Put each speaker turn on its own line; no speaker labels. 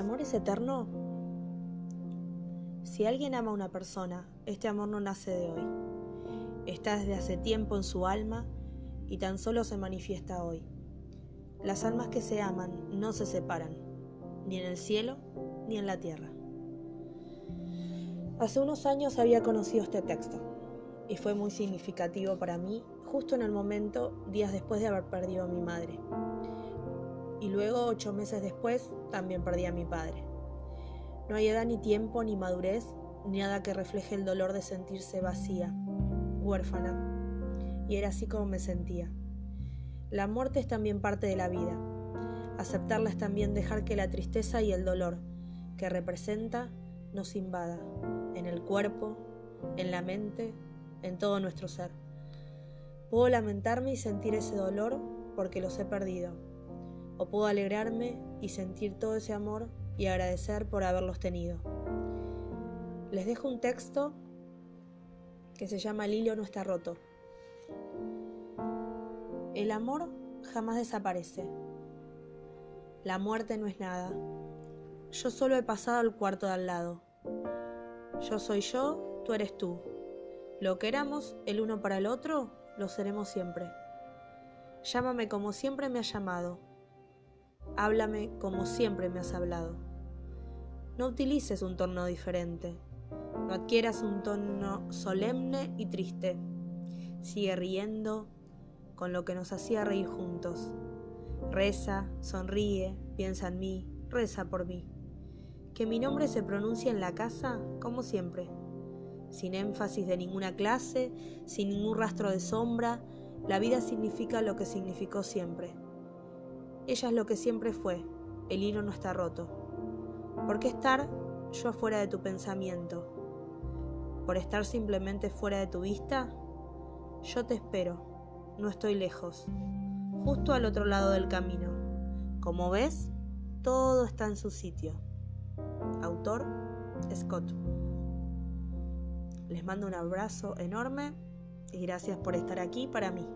amor es eterno? Si alguien ama a una persona, este amor no nace de hoy. Está desde hace tiempo en su alma y tan solo se manifiesta hoy. Las almas que se aman no se separan, ni en el cielo ni en la tierra. Hace unos años había conocido este texto y fue muy significativo para mí justo en el momento, días después de haber perdido a mi madre. Y luego, ocho meses después, también perdí a mi padre. No hay edad ni tiempo ni madurez, ni nada que refleje el dolor de sentirse vacía, huérfana. Y era así como me sentía. La muerte es también parte de la vida. Aceptarla es también dejar que la tristeza y el dolor que representa nos invada en el cuerpo, en la mente, en todo nuestro ser. Puedo lamentarme y sentir ese dolor porque los he perdido o puedo alegrarme y sentir todo ese amor y agradecer por haberlos tenido. Les dejo un texto que se llama El hilo no está roto. El amor jamás desaparece. La muerte no es nada. Yo solo he pasado al cuarto de al lado. Yo soy yo, tú eres tú. Lo que éramos el uno para el otro, lo seremos siempre. Llámame como siempre me has llamado Háblame como siempre me has hablado. No utilices un tono diferente. No adquieras un tono solemne y triste. Sigue riendo con lo que nos hacía reír juntos. Reza, sonríe, piensa en mí, reza por mí. Que mi nombre se pronuncie en la casa como siempre, sin énfasis de ninguna clase, sin ningún rastro de sombra, la vida significa lo que significó siempre ella es lo que siempre fue, el hilo no está roto. ¿Por qué estar yo afuera de tu pensamiento? ¿Por estar simplemente fuera de tu vista? Yo te espero, no estoy lejos, justo al otro lado del camino. Como ves, todo está en su sitio. Autor Scott. Les mando un abrazo enorme y gracias por estar aquí para mí.